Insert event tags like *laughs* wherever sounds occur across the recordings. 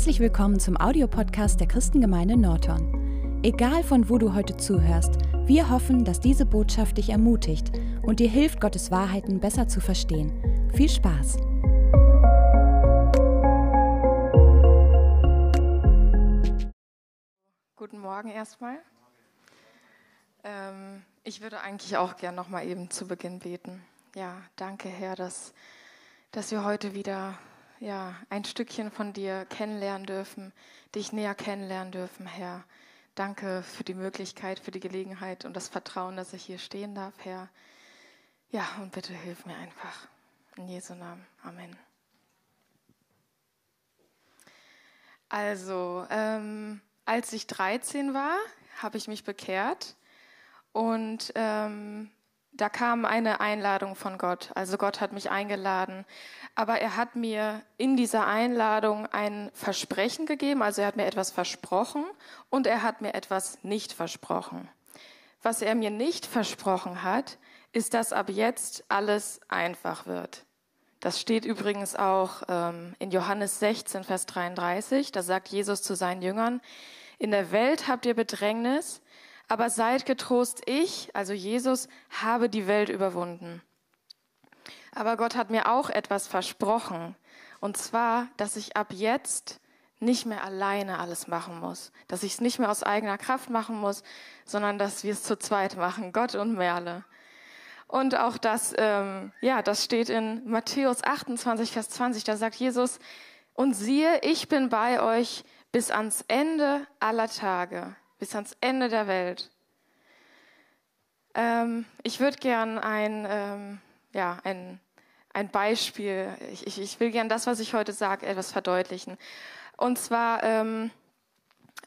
Herzlich willkommen zum Audiopodcast der Christengemeinde Norton. Egal von wo du heute zuhörst, wir hoffen, dass diese Botschaft dich ermutigt und dir hilft, Gottes Wahrheiten besser zu verstehen. Viel Spaß! Guten Morgen erstmal. Ähm, ich würde eigentlich auch gern noch mal eben zu Beginn beten. Ja, danke Herr, dass, dass wir heute wieder ja, ein Stückchen von dir kennenlernen dürfen, dich näher kennenlernen dürfen, Herr. Danke für die Möglichkeit, für die Gelegenheit und das Vertrauen, dass ich hier stehen darf, Herr. Ja, und bitte hilf mir einfach. In Jesu Namen. Amen. Also, ähm, als ich 13 war, habe ich mich bekehrt und ähm, da kam eine Einladung von Gott. Also Gott hat mich eingeladen. Aber er hat mir in dieser Einladung ein Versprechen gegeben. Also er hat mir etwas versprochen und er hat mir etwas nicht versprochen. Was er mir nicht versprochen hat, ist, dass ab jetzt alles einfach wird. Das steht übrigens auch ähm, in Johannes 16, Vers 33. Da sagt Jesus zu seinen Jüngern, in der Welt habt ihr Bedrängnis, aber seid getrost, ich, also Jesus, habe die Welt überwunden. Aber Gott hat mir auch etwas versprochen. Und zwar, dass ich ab jetzt nicht mehr alleine alles machen muss. Dass ich es nicht mehr aus eigener Kraft machen muss, sondern dass wir es zu zweit machen, Gott und Merle. Und auch das, ähm, ja, das steht in Matthäus 28, Vers 20. Da sagt Jesus, und siehe, ich bin bei euch bis ans Ende aller Tage bis ans Ende der Welt. Ähm, ich würde gern ein, ähm, ja, ein, ein Beispiel, ich, ich, ich will gern das, was ich heute sage, etwas verdeutlichen. Und zwar, ähm,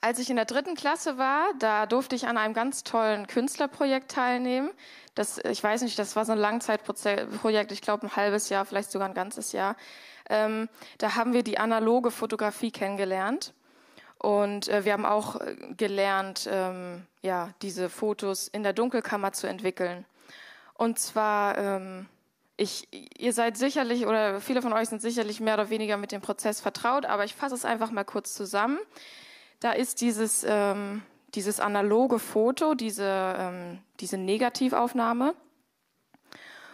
als ich in der dritten Klasse war, da durfte ich an einem ganz tollen Künstlerprojekt teilnehmen. Das, ich weiß nicht, das war so ein Langzeitprojekt, ich glaube ein halbes Jahr, vielleicht sogar ein ganzes Jahr. Ähm, da haben wir die analoge Fotografie kennengelernt. Und äh, wir haben auch äh, gelernt, ähm, ja, diese Fotos in der Dunkelkammer zu entwickeln. Und zwar, ähm, ich, ihr seid sicherlich oder viele von euch sind sicherlich mehr oder weniger mit dem Prozess vertraut, aber ich fasse es einfach mal kurz zusammen. Da ist dieses, ähm, dieses analoge Foto, diese, ähm, diese Negativaufnahme.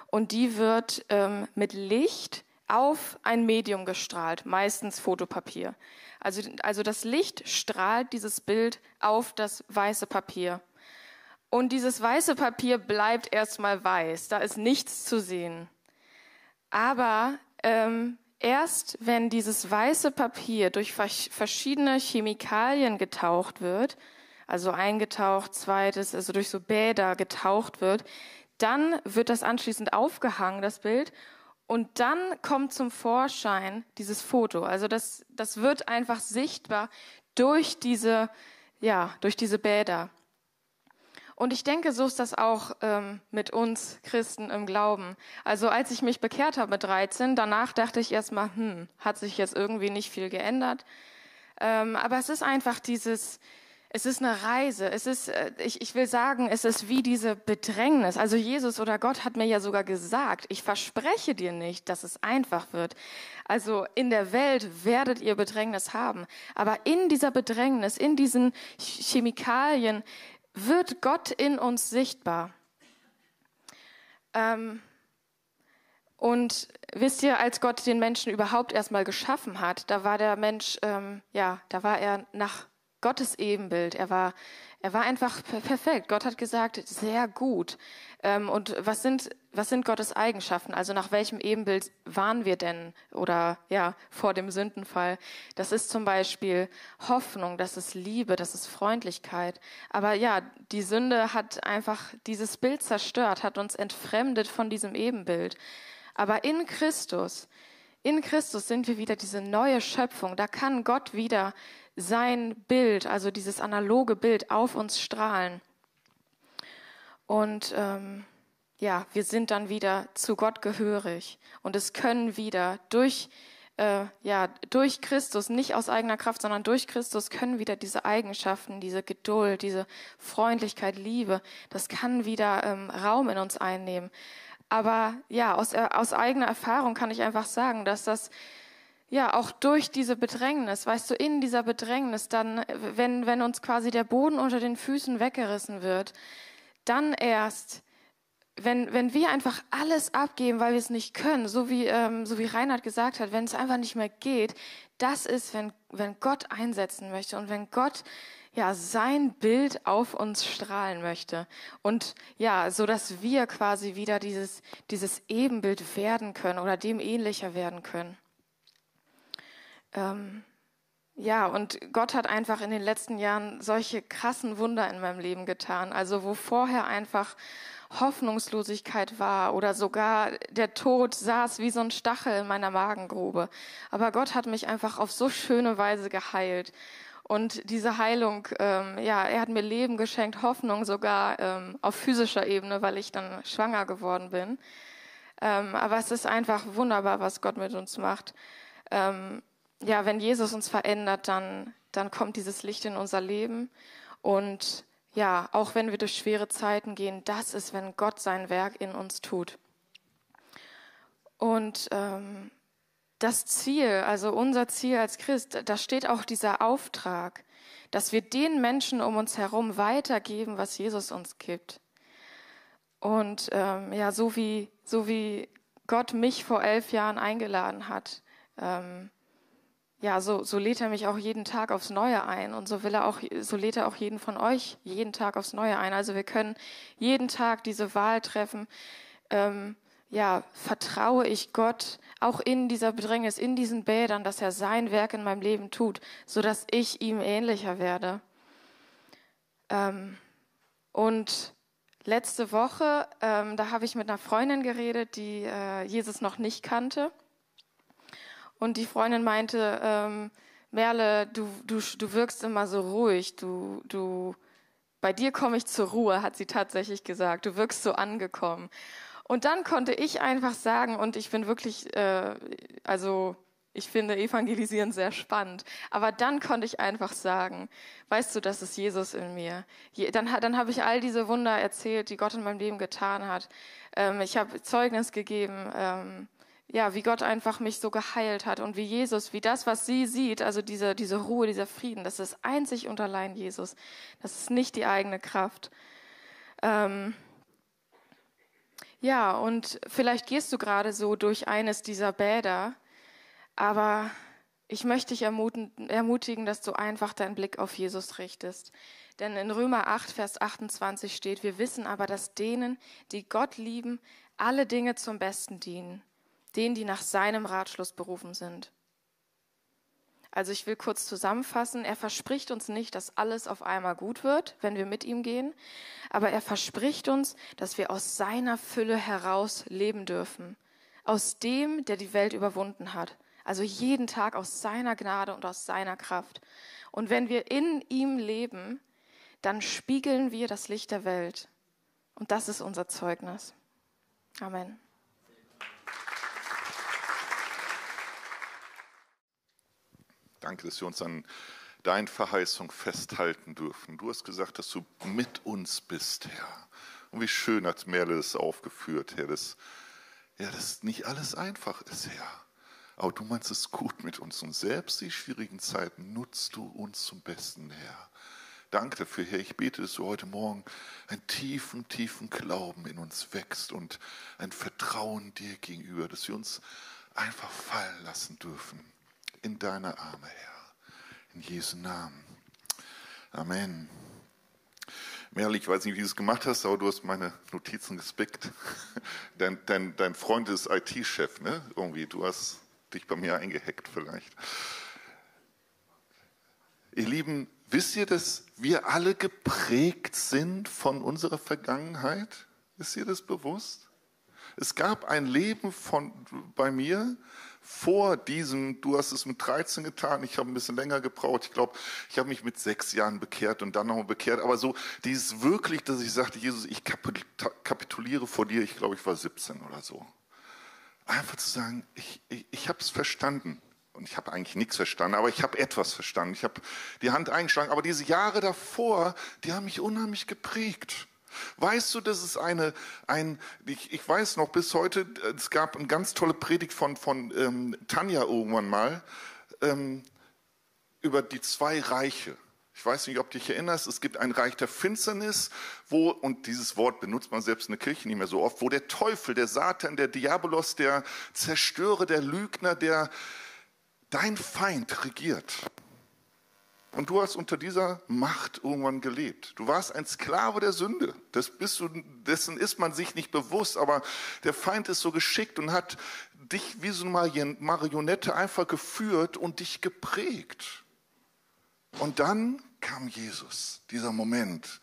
Und die wird ähm, mit Licht auf ein Medium gestrahlt, meistens Fotopapier. Also, also das Licht strahlt dieses Bild auf das weiße Papier. Und dieses weiße Papier bleibt erstmal weiß, da ist nichts zu sehen. Aber ähm, erst wenn dieses weiße Papier durch verschiedene Chemikalien getaucht wird, also eingetaucht, zweites, also durch so Bäder getaucht wird, dann wird das anschließend aufgehangen, das Bild, und dann kommt zum Vorschein dieses Foto. Also das, das wird einfach sichtbar durch diese, ja, durch diese Bäder. Und ich denke, so ist das auch ähm, mit uns Christen im Glauben. Also als ich mich bekehrt habe mit 13, danach dachte ich erstmal, hm, hat sich jetzt irgendwie nicht viel geändert. Ähm, aber es ist einfach dieses, es ist eine Reise. Es ist, äh, ich, ich will sagen, es ist wie diese Bedrängnis. Also Jesus oder Gott hat mir ja sogar gesagt, ich verspreche dir nicht, dass es einfach wird. Also in der Welt werdet ihr Bedrängnis haben. Aber in dieser Bedrängnis, in diesen Chemikalien wird Gott in uns sichtbar. Ähm, und wisst ihr, als Gott den Menschen überhaupt erstmal geschaffen hat, da war der Mensch, ähm, ja, da war er nach Gottes Ebenbild. Er war, er war einfach perfekt. Gott hat gesagt, sehr gut. Ähm, und was sind, was sind Gottes Eigenschaften? Also nach welchem Ebenbild waren wir denn oder ja vor dem Sündenfall? Das ist zum Beispiel Hoffnung, das ist Liebe, das ist Freundlichkeit. Aber ja, die Sünde hat einfach dieses Bild zerstört, hat uns entfremdet von diesem Ebenbild. Aber in Christus, in Christus sind wir wieder diese neue Schöpfung. Da kann Gott wieder sein Bild, also dieses analoge Bild, auf uns strahlen. Und ähm, ja, wir sind dann wieder zu Gott gehörig. Und es können wieder durch, äh, ja, durch Christus, nicht aus eigener Kraft, sondern durch Christus können wieder diese Eigenschaften, diese Geduld, diese Freundlichkeit, Liebe, das kann wieder ähm, Raum in uns einnehmen. Aber ja, aus, äh, aus eigener Erfahrung kann ich einfach sagen, dass das ja, auch durch diese Bedrängnis, weißt du, in dieser Bedrängnis, dann, wenn, wenn uns quasi der Boden unter den Füßen weggerissen wird, dann erst, wenn, wenn wir einfach alles abgeben, weil wir es nicht können, so wie, ähm, so wie Reinhard gesagt hat, wenn es einfach nicht mehr geht, das ist, wenn, wenn Gott einsetzen möchte und wenn Gott ja sein Bild auf uns strahlen möchte und ja, so dass wir quasi wieder dieses dieses Ebenbild werden können oder dem ähnlicher werden können. Ähm, ja, und Gott hat einfach in den letzten Jahren solche krassen Wunder in meinem Leben getan. Also wo vorher einfach Hoffnungslosigkeit war oder sogar der Tod saß wie so ein Stachel in meiner Magengrube. Aber Gott hat mich einfach auf so schöne Weise geheilt. Und diese Heilung, ähm, ja, er hat mir Leben geschenkt, Hoffnung sogar ähm, auf physischer Ebene, weil ich dann schwanger geworden bin. Ähm, aber es ist einfach wunderbar, was Gott mit uns macht. Ähm, ja, wenn Jesus uns verändert, dann, dann kommt dieses Licht in unser Leben. Und ja, auch wenn wir durch schwere Zeiten gehen, das ist, wenn Gott sein Werk in uns tut. Und ähm, das Ziel, also unser Ziel als Christ, da steht auch dieser Auftrag, dass wir den Menschen um uns herum weitergeben, was Jesus uns gibt. Und ähm, ja, so wie, so wie Gott mich vor elf Jahren eingeladen hat, ähm, ja, so, so lädt er mich auch jeden Tag aufs Neue ein und so will er auch, so lädt er auch jeden von euch jeden Tag aufs Neue ein. Also wir können jeden Tag diese Wahl treffen. Ähm, ja, vertraue ich Gott auch in dieser Bedrängnis, in diesen Bädern, dass er sein Werk in meinem Leben tut, so dass ich ihm ähnlicher werde. Ähm, und letzte Woche, ähm, da habe ich mit einer Freundin geredet, die äh, Jesus noch nicht kannte. Und die Freundin meinte, ähm, Merle, du, du, du wirkst immer so ruhig, du, du, bei dir komme ich zur Ruhe, hat sie tatsächlich gesagt. Du wirkst so angekommen. Und dann konnte ich einfach sagen, und ich bin wirklich, äh, also ich finde Evangelisieren sehr spannend. Aber dann konnte ich einfach sagen, weißt du, das ist Jesus in mir. Dann dann habe ich all diese Wunder erzählt, die Gott in meinem Leben getan hat. Ähm, ich habe Zeugnis gegeben. Ähm, ja, wie Gott einfach mich so geheilt hat und wie Jesus, wie das, was sie sieht, also diese, diese Ruhe, dieser Frieden, das ist einzig und allein Jesus. Das ist nicht die eigene Kraft. Ähm ja, und vielleicht gehst du gerade so durch eines dieser Bäder, aber ich möchte dich ermutigen, dass du einfach deinen Blick auf Jesus richtest. Denn in Römer 8, Vers 28 steht, wir wissen aber, dass denen, die Gott lieben, alle Dinge zum Besten dienen denen, die nach seinem Ratschluss berufen sind. Also ich will kurz zusammenfassen, er verspricht uns nicht, dass alles auf einmal gut wird, wenn wir mit ihm gehen, aber er verspricht uns, dass wir aus seiner Fülle heraus leben dürfen, aus dem, der die Welt überwunden hat. Also jeden Tag aus seiner Gnade und aus seiner Kraft. Und wenn wir in ihm leben, dann spiegeln wir das Licht der Welt. Und das ist unser Zeugnis. Amen. Danke, dass wir uns an dein Verheißung festhalten dürfen. Du hast gesagt, dass du mit uns bist, Herr. Und wie schön hat Merle das aufgeführt, Herr, dass, ja, dass nicht alles einfach ist, Herr. Aber du meinst es gut mit uns und selbst die schwierigen Zeiten nutzt du uns zum Besten, Herr. Danke dafür, Herr. Ich bete, dass du heute Morgen einen tiefen, tiefen Glauben in uns wächst und ein Vertrauen dir gegenüber, dass wir uns einfach fallen lassen dürfen in deine Arme, Herr. In Jesu Namen. Amen. Merle, ich weiß nicht, wie du es gemacht hast, aber du hast meine Notizen gespickt. *laughs* Dein, dein, dein Freund ist IT-Chef, ne? Irgendwie, du hast dich bei mir eingehackt vielleicht. Ihr Lieben, wisst ihr, dass wir alle geprägt sind von unserer Vergangenheit? Ist dir das bewusst? Es gab ein Leben von, bei mir, vor diesem, du hast es mit 13 getan, ich habe ein bisschen länger gebraucht. Ich glaube, ich habe mich mit sechs Jahren bekehrt und dann nochmal bekehrt. Aber so dieses wirklich, dass ich sagte, Jesus, ich kapituliere vor dir, ich glaube, ich war 17 oder so. Einfach zu sagen, ich, ich, ich habe es verstanden. Und ich habe eigentlich nichts verstanden, aber ich habe etwas verstanden. Ich habe die Hand eingeschlagen. Aber diese Jahre davor, die haben mich unheimlich geprägt. Weißt du, das ist eine, ein, ich, ich weiß noch bis heute, es gab eine ganz tolle Predigt von, von ähm, Tanja irgendwann mal ähm, über die zwei Reiche. Ich weiß nicht, ob du dich erinnerst, es gibt ein Reich der Finsternis, wo, und dieses Wort benutzt man selbst in der Kirche nicht mehr so oft, wo der Teufel, der Satan, der Diabolos, der Zerstörer, der Lügner, der dein Feind regiert. Und du hast unter dieser Macht irgendwann gelebt. Du warst ein Sklave der Sünde. Das bist du, dessen ist man sich nicht bewusst, aber der Feind ist so geschickt und hat dich wie so eine Marionette einfach geführt und dich geprägt. Und dann kam Jesus, dieser Moment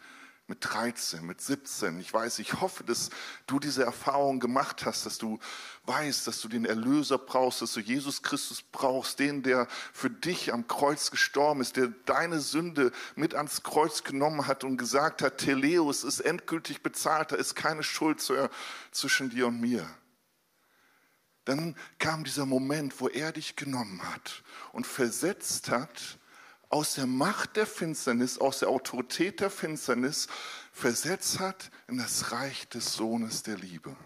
mit 13, mit 17. Ich weiß, ich hoffe, dass du diese Erfahrung gemacht hast, dass du weißt, dass du den Erlöser brauchst, dass du Jesus Christus brauchst, den, der für dich am Kreuz gestorben ist, der deine Sünde mit ans Kreuz genommen hat und gesagt hat, Teleus ist endgültig bezahlt, da ist keine Schuld zwischen dir und mir. Dann kam dieser Moment, wo er dich genommen hat und versetzt hat aus der Macht der Finsternis, aus der Autorität der Finsternis versetzt hat in das Reich des Sohnes der Liebe.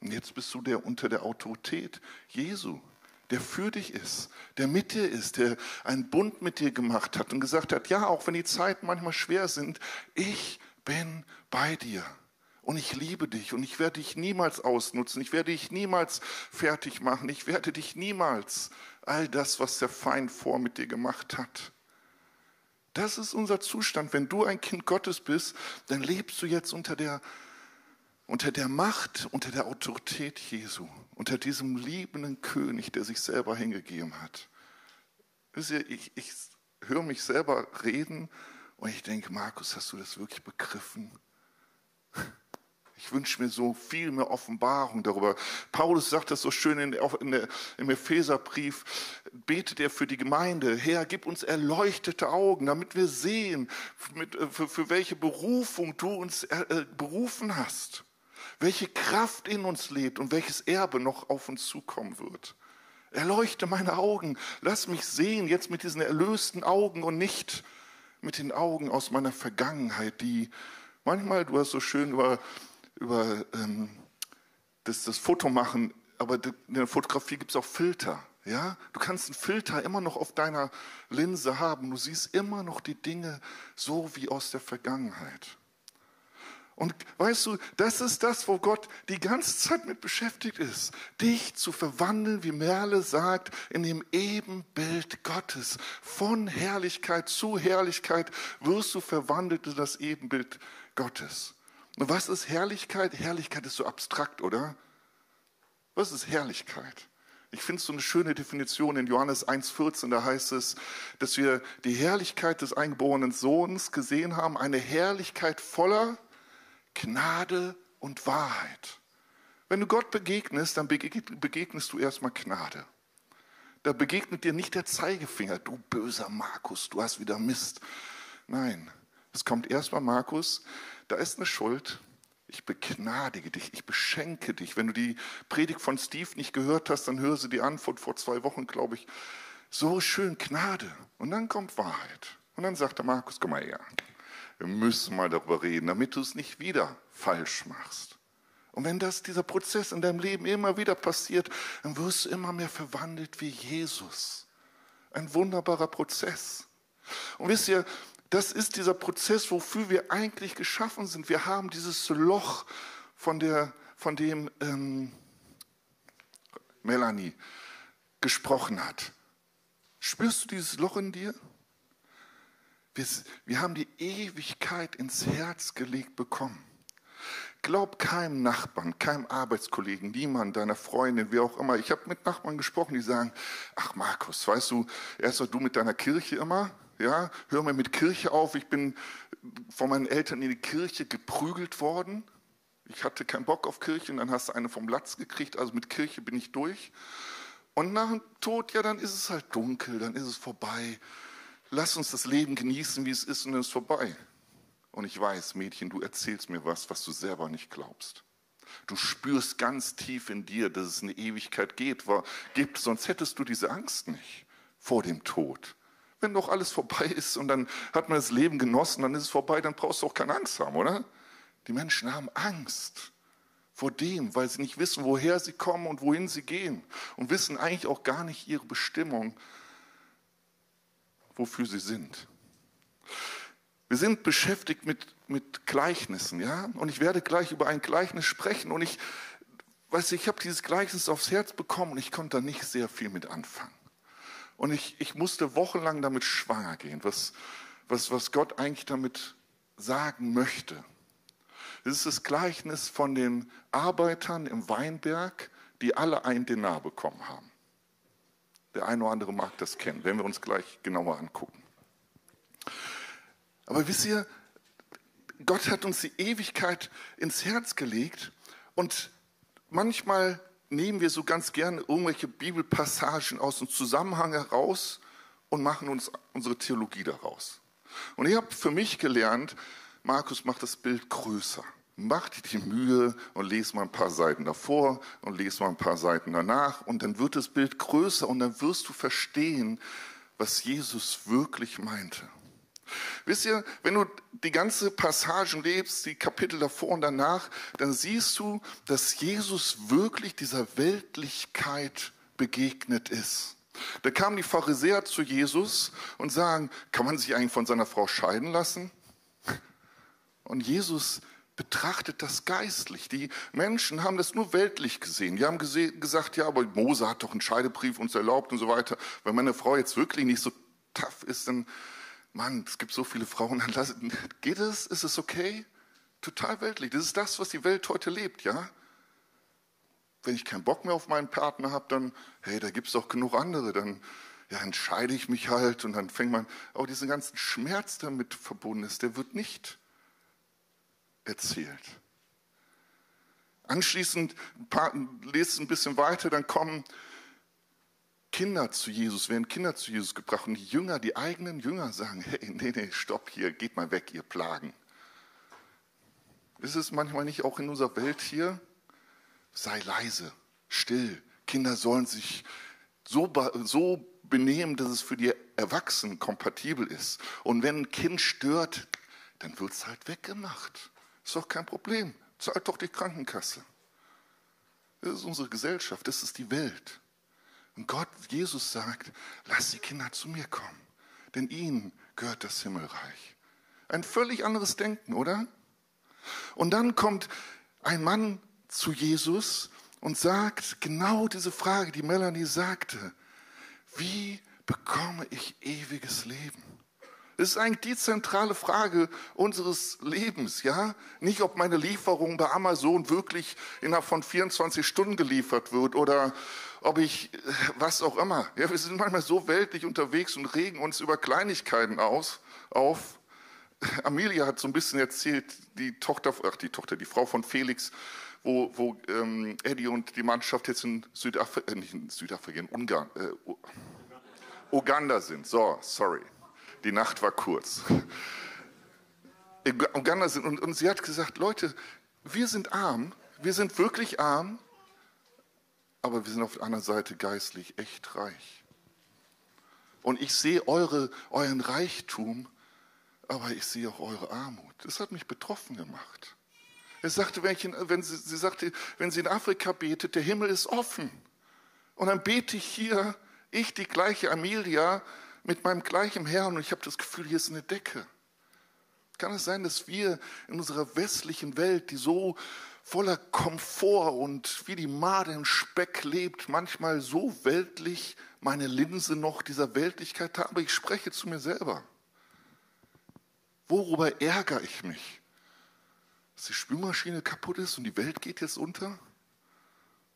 Und jetzt bist du der unter der Autorität Jesu, der für dich ist, der mit dir ist, der einen Bund mit dir gemacht hat und gesagt hat, ja, auch wenn die Zeiten manchmal schwer sind, ich bin bei dir. Und ich liebe dich und ich werde dich niemals ausnutzen, ich werde dich niemals fertig machen, ich werde dich niemals all das, was der Feind vor mit dir gemacht hat. Das ist unser Zustand. Wenn du ein Kind Gottes bist, dann lebst du jetzt unter der, unter der Macht, unter der Autorität Jesu, unter diesem liebenden König, der sich selber hingegeben hat. Ich, ich höre mich selber reden und ich denke, Markus, hast du das wirklich begriffen? Ich wünsche mir so viel mehr Offenbarung darüber. Paulus sagt das so schön in, in der, im Epheserbrief, betet er für die Gemeinde, Herr, gib uns erleuchtete Augen, damit wir sehen, mit, äh, für, für, welche Berufung du uns äh, äh, berufen hast, welche Kraft in uns lebt und welches Erbe noch auf uns zukommen wird. Erleuchte meine Augen, lass mich sehen jetzt mit diesen erlösten Augen und nicht mit den Augen aus meiner Vergangenheit, die manchmal, du hast so schön über über ähm, das, das Foto machen, aber in der Fotografie gibt es auch Filter. Ja? Du kannst einen Filter immer noch auf deiner Linse haben. Du siehst immer noch die Dinge so wie aus der Vergangenheit. Und weißt du, das ist das, wo Gott die ganze Zeit mit beschäftigt ist, dich zu verwandeln, wie Merle sagt, in dem Ebenbild Gottes. Von Herrlichkeit zu Herrlichkeit wirst du verwandelt in das Ebenbild Gottes. Und was ist Herrlichkeit? Herrlichkeit ist so abstrakt, oder? Was ist Herrlichkeit? Ich finde so eine schöne Definition in Johannes 1,14, da heißt es, dass wir die Herrlichkeit des eingeborenen Sohnes gesehen haben, eine Herrlichkeit voller Gnade und Wahrheit. Wenn du Gott begegnest, dann begegnest du erstmal Gnade. Da begegnet dir nicht der Zeigefinger, du böser Markus, du hast wieder Mist. Nein, es kommt erstmal Markus, da ist eine Schuld. Ich begnadige dich, ich beschenke dich. Wenn du die Predigt von Steve nicht gehört hast, dann hör sie die an von vor zwei Wochen, glaube ich. So schön Gnade. Und dann kommt Wahrheit. Und dann sagt der Markus, komm mal her. Wir müssen mal darüber reden, damit du es nicht wieder falsch machst. Und wenn das, dieser Prozess in deinem Leben immer wieder passiert, dann wirst du immer mehr verwandelt wie Jesus. Ein wunderbarer Prozess. Und wisst ihr, das ist dieser Prozess, wofür wir eigentlich geschaffen sind. Wir haben dieses Loch, von, der, von dem ähm, Melanie gesprochen hat. Spürst du dieses Loch in dir? Wir, wir haben die Ewigkeit ins Herz gelegt bekommen. Glaub keinem Nachbarn, keinem Arbeitskollegen, niemand, deiner Freundin, wie auch immer. Ich habe mit Nachbarn gesprochen, die sagen, ach Markus, weißt du, erst du mit deiner Kirche immer, ja, hör mal mit Kirche auf. Ich bin von meinen Eltern in die Kirche geprügelt worden. Ich hatte keinen Bock auf Kirche und dann hast du eine vom Latz gekriegt. Also mit Kirche bin ich durch. Und nach dem Tod, ja, dann ist es halt dunkel, dann ist es vorbei. Lass uns das Leben genießen, wie es ist, und dann ist es vorbei. Und ich weiß, Mädchen, du erzählst mir was, was du selber nicht glaubst. Du spürst ganz tief in dir, dass es eine Ewigkeit geht, gibt, sonst hättest du diese Angst nicht vor dem Tod. Wenn doch alles vorbei ist und dann hat man das Leben genossen, dann ist es vorbei, dann brauchst du auch keine Angst haben, oder? Die Menschen haben Angst vor dem, weil sie nicht wissen, woher sie kommen und wohin sie gehen und wissen eigentlich auch gar nicht ihre Bestimmung, wofür sie sind. Wir sind beschäftigt mit, mit Gleichnissen, ja, und ich werde gleich über ein Gleichnis sprechen und ich, weiß ich habe dieses Gleichnis aufs Herz bekommen und ich konnte da nicht sehr viel mit anfangen. Und ich, ich musste wochenlang damit schwanger gehen, was, was, was Gott eigentlich damit sagen möchte. Das ist das Gleichnis von den Arbeitern im Weinberg, die alle ein Denar bekommen haben. Der eine oder andere mag das kennen, werden wir uns gleich genauer angucken. Aber wisst ihr, Gott hat uns die Ewigkeit ins Herz gelegt und manchmal nehmen wir so ganz gerne irgendwelche Bibelpassagen aus dem Zusammenhang heraus und machen uns unsere Theologie daraus. Und ich habe für mich gelernt, Markus macht das Bild größer. Mach dir die Mühe und lese mal ein paar Seiten davor und lese mal ein paar Seiten danach und dann wird das Bild größer und dann wirst du verstehen, was Jesus wirklich meinte. Wisst ihr, wenn du die ganze Passagen lebst, die Kapitel davor und danach, dann siehst du, dass Jesus wirklich dieser Weltlichkeit begegnet ist. Da kamen die Pharisäer zu Jesus und sagen, kann man sich eigentlich von seiner Frau scheiden lassen? Und Jesus betrachtet das geistlich. Die Menschen haben das nur weltlich gesehen. Die haben gesagt, ja, aber Mose hat doch einen Scheidebrief uns erlaubt und so weiter. Wenn meine Frau jetzt wirklich nicht so tough ist, dann Mann, es gibt so viele Frauen, dann geht es? Ist es okay? Total weltlich. Das ist das, was die Welt heute lebt, ja? Wenn ich keinen Bock mehr auf meinen Partner habe, dann, hey, da gibt es doch genug andere, dann ja, entscheide ich mich halt und dann fängt man, auch diesen ganzen Schmerz damit verbunden ist, der wird nicht erzählt. Anschließend lest ein bisschen weiter, dann kommen Kinder zu Jesus, werden Kinder zu Jesus gebracht und die Jünger, die eigenen Jünger sagen, *laughs* hey, nee, nee, stopp hier, geht mal weg, ihr Plagen. Ist es manchmal nicht auch in unserer Welt hier? Sei leise, still. Kinder sollen sich so, so benehmen, dass es für die Erwachsenen kompatibel ist. Und wenn ein Kind stört, dann wird es halt weggemacht. Ist doch kein Problem. Zahlt doch die Krankenkasse. Das ist unsere Gesellschaft, das ist die Welt. Und Gott, Jesus sagt, lass die Kinder zu mir kommen, denn ihnen gehört das Himmelreich. Ein völlig anderes Denken, oder? Und dann kommt ein Mann zu Jesus und sagt genau diese Frage, die Melanie sagte. Wie bekomme ich ewiges Leben? Das ist eigentlich die zentrale Frage unseres Lebens, ja? Nicht, ob meine Lieferung bei Amazon wirklich innerhalb von 24 Stunden geliefert wird oder ob ich was auch immer. Ja, wir sind manchmal so weltlich unterwegs und regen uns über Kleinigkeiten aus, auf. Amelia hat so ein bisschen erzählt, die Tochter, ach die Tochter, die Frau von Felix, wo, wo ähm, Eddie und die Mannschaft jetzt in Südafrika, äh, nicht in Südafrika, in Ungarn, äh, Uganda sind. So, sorry die Nacht war kurz. Uganda sind, und, und sie hat gesagt, Leute, wir sind arm, wir sind wirklich arm, aber wir sind auf der anderen Seite geistlich echt reich. Und ich sehe eure, euren Reichtum, aber ich sehe auch eure Armut. Das hat mich betroffen gemacht. Er sagte, wenn, ich wenn sie, sie sagte, wenn sie in Afrika betet, der Himmel ist offen. Und dann bete ich hier, ich, die gleiche Amelia, mit meinem gleichen Herrn und ich habe das Gefühl, hier ist eine Decke. Kann es sein, dass wir in unserer westlichen Welt, die so voller Komfort und wie die Made im Speck lebt, manchmal so weltlich meine Linse noch dieser Weltlichkeit habe? Ich spreche zu mir selber. Worüber ärgere ich mich? Dass die Spülmaschine kaputt ist und die Welt geht jetzt unter?